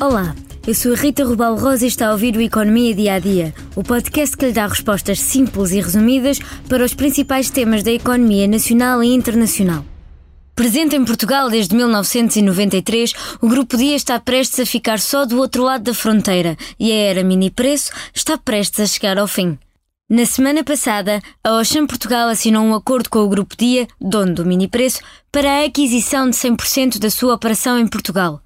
Olá, eu sou a Rita Rubal Rosa e está a ouvir o Economia Dia a Dia, o podcast que lhe dá respostas simples e resumidas para os principais temas da economia nacional e internacional. Presente em Portugal desde 1993, o Grupo Dia está prestes a ficar só do outro lado da fronteira e a era mini preço está prestes a chegar ao fim. Na semana passada, a Ocean Portugal assinou um acordo com o Grupo Dia, dono do mini preço, para a aquisição de 100% da sua operação em Portugal.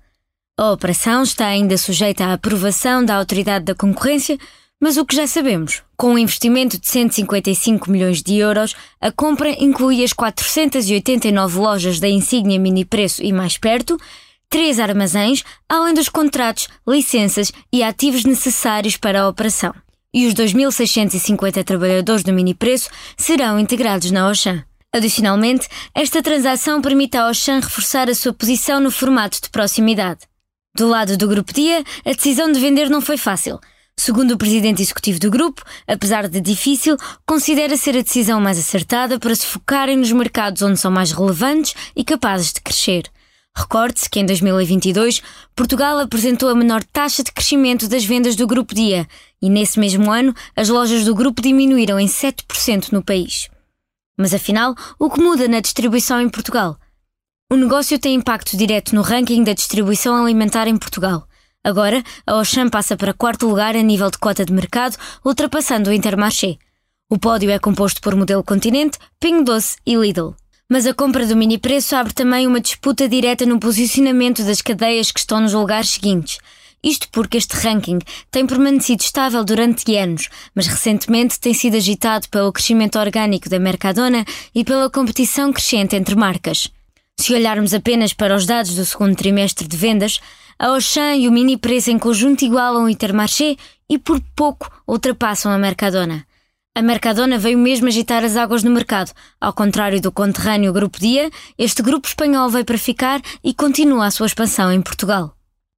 A operação está ainda sujeita à aprovação da Autoridade da Concorrência, mas o que já sabemos, com um investimento de 155 milhões de euros, a compra inclui as 489 lojas da insígnia Mini Preço e mais perto, três armazéns, além dos contratos, licenças e ativos necessários para a operação. E os 2.650 trabalhadores do Mini Preço serão integrados na Auchan. Adicionalmente, esta transação permite à Auchan reforçar a sua posição no formato de proximidade. Do lado do Grupo Dia, a decisão de vender não foi fácil. Segundo o presidente executivo do grupo, apesar de difícil, considera ser a decisão mais acertada para se focarem nos mercados onde são mais relevantes e capazes de crescer. Recorde-se que em 2022 Portugal apresentou a menor taxa de crescimento das vendas do Grupo Dia e nesse mesmo ano as lojas do grupo diminuíram em 7% no país. Mas afinal, o que muda na distribuição em Portugal? O negócio tem impacto direto no ranking da distribuição alimentar em Portugal. Agora, a Auchan passa para quarto lugar a nível de cota de mercado, ultrapassando o Intermarché. O pódio é composto por Modelo Continente, Pingo Doce e Lidl. Mas a compra do mini preço abre também uma disputa direta no posicionamento das cadeias que estão nos lugares seguintes. Isto porque este ranking tem permanecido estável durante anos, mas recentemente tem sido agitado pelo crescimento orgânico da Mercadona e pela competição crescente entre marcas. Se olharmos apenas para os dados do segundo trimestre de vendas, a Auchan e o Mini Preço em conjunto igualam o Intermarché e por pouco ultrapassam a Mercadona. A Mercadona veio mesmo agitar as águas no mercado. Ao contrário do conterrâneo Grupo Dia, este grupo espanhol veio para ficar e continua a sua expansão em Portugal.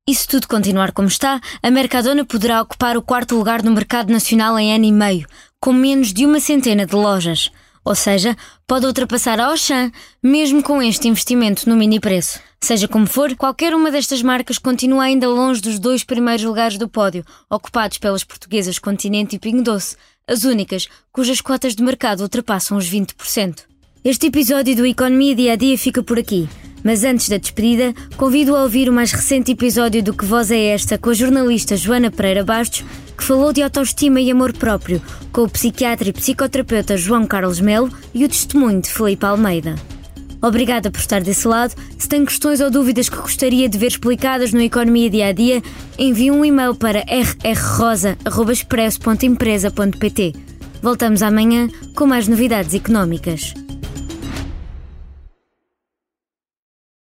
E se tudo continuar como está, a Mercadona poderá ocupar o quarto lugar no mercado nacional em ano e meio, com menos de uma centena de lojas. Ou seja, pode ultrapassar a Auchan, mesmo com este investimento no mini preço. Seja como for, qualquer uma destas marcas continua ainda longe dos dois primeiros lugares do pódio, ocupados pelas portuguesas Continente e Pingo Doce, as únicas cujas cotas de mercado ultrapassam os 20%. Este episódio do Economia Dia a Dia fica por aqui. Mas antes da despedida, convido a ouvir o mais recente episódio do Que Voz é Esta com a jornalista Joana Pereira Bastos, que falou de autoestima e amor próprio, com o psiquiatra e psicoterapeuta João Carlos Melo e o testemunho de Felipe Almeida. Obrigada por estar desse lado. Se tem questões ou dúvidas que gostaria de ver explicadas no Economia Dia a Dia, envie um e-mail para rrrosa.expresso.empresa.pt. Voltamos amanhã com mais novidades económicas.